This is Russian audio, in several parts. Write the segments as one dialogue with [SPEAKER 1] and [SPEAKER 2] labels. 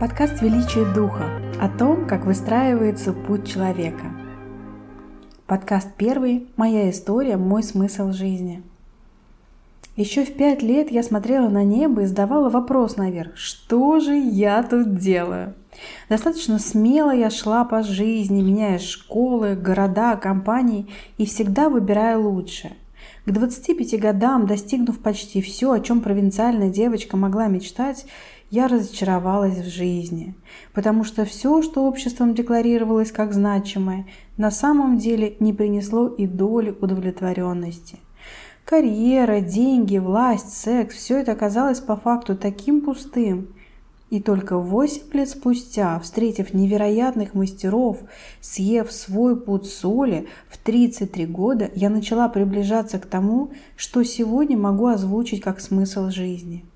[SPEAKER 1] Подкаст «Величие Духа» о том, как выстраивается путь человека. Подкаст первый «Моя история, мой смысл жизни». Еще в пять лет я смотрела на небо и задавала вопрос наверх, что же я тут делаю? Достаточно смело я шла по жизни, меняя школы, города, компании и всегда выбирая лучшее. К 25 годам, достигнув почти все, о чем провинциальная девочка могла мечтать, я разочаровалась в жизни, потому что все, что обществом декларировалось как значимое, на самом деле не принесло и доли удовлетворенности. Карьера, деньги, власть, секс – все это оказалось по факту таким пустым. И только восемь лет спустя, встретив невероятных мастеров, съев свой путь соли, в 33 года я начала приближаться к тому, что сегодня могу озвучить как смысл жизни –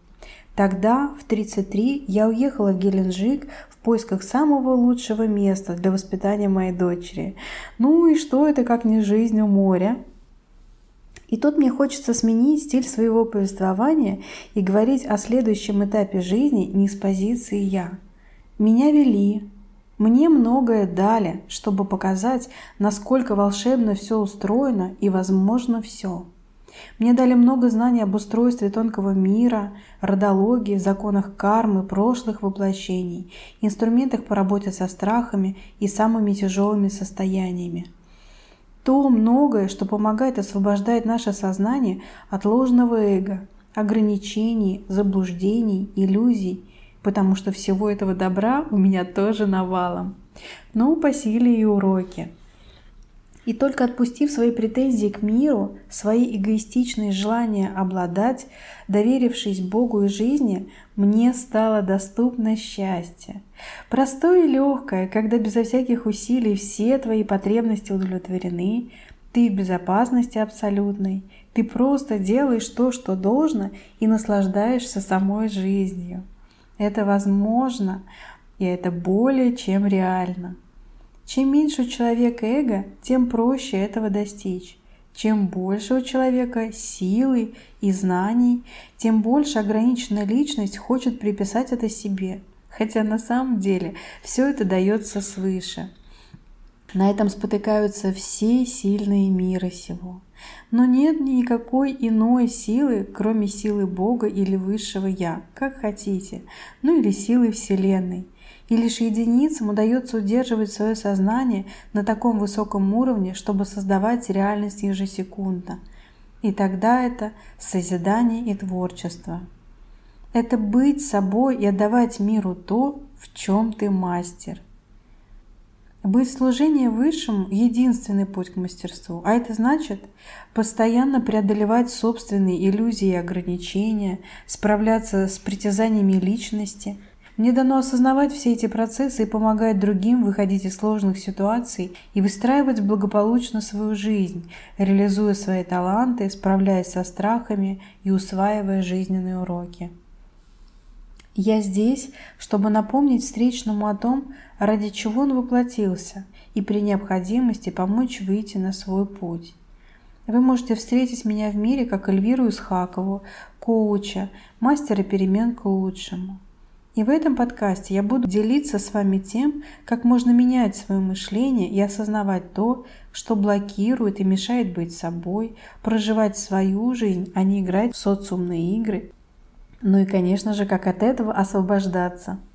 [SPEAKER 1] Тогда, в 33, я уехала в Геленджик в поисках самого лучшего места для воспитания моей дочери. Ну и что это, как не жизнь у моря? И тут мне хочется сменить стиль своего повествования и говорить о следующем этапе жизни не с позиции «я». Меня вели, мне многое дали, чтобы показать, насколько волшебно все устроено и возможно все. Мне дали много знаний об устройстве тонкого мира, родологии, законах кармы, прошлых воплощений, инструментах по работе со страхами и самыми тяжелыми состояниями. То многое, что помогает освобождать наше сознание от ложного эго, ограничений, заблуждений, иллюзий, потому что всего этого добра у меня тоже навалом. Ну, по силе и уроки – и только отпустив свои претензии к миру, свои эгоистичные желания обладать, доверившись Богу и жизни, мне стало доступно счастье. Простое и легкое, когда безо всяких усилий все твои потребности удовлетворены, ты в безопасности абсолютной, ты просто делаешь то, что должно, и наслаждаешься самой жизнью. Это возможно, и это более чем реально. Чем меньше у человека эго, тем проще этого достичь. Чем больше у человека силы и знаний, тем больше ограниченная личность хочет приписать это себе. Хотя на самом деле все это дается свыше. На этом спотыкаются все сильные мира сего. Но нет никакой иной силы, кроме силы Бога или Высшего Я, как хотите, ну или силы Вселенной – и лишь единицам удается удерживать свое сознание на таком высоком уровне, чтобы создавать реальность ежесекундно. И тогда это созидание и творчество. Это быть собой и отдавать миру то, в чем ты мастер. Быть служение высшему – единственный путь к мастерству, а это значит постоянно преодолевать собственные иллюзии и ограничения, справляться с притязаниями личности – мне дано осознавать все эти процессы и помогать другим выходить из сложных ситуаций и выстраивать благополучно свою жизнь, реализуя свои таланты, справляясь со страхами и усваивая жизненные уроки. Я здесь, чтобы напомнить встречному о том, ради чего он воплотился, и при необходимости помочь выйти на свой путь. Вы можете встретить меня в мире как Эльвиру Исхакову, коуча, мастера перемен к лучшему. И в этом подкасте я буду делиться с вами тем, как можно менять свое мышление и осознавать то, что блокирует и мешает быть собой, проживать свою жизнь, а не играть в социумные игры. Ну и, конечно же, как от этого освобождаться –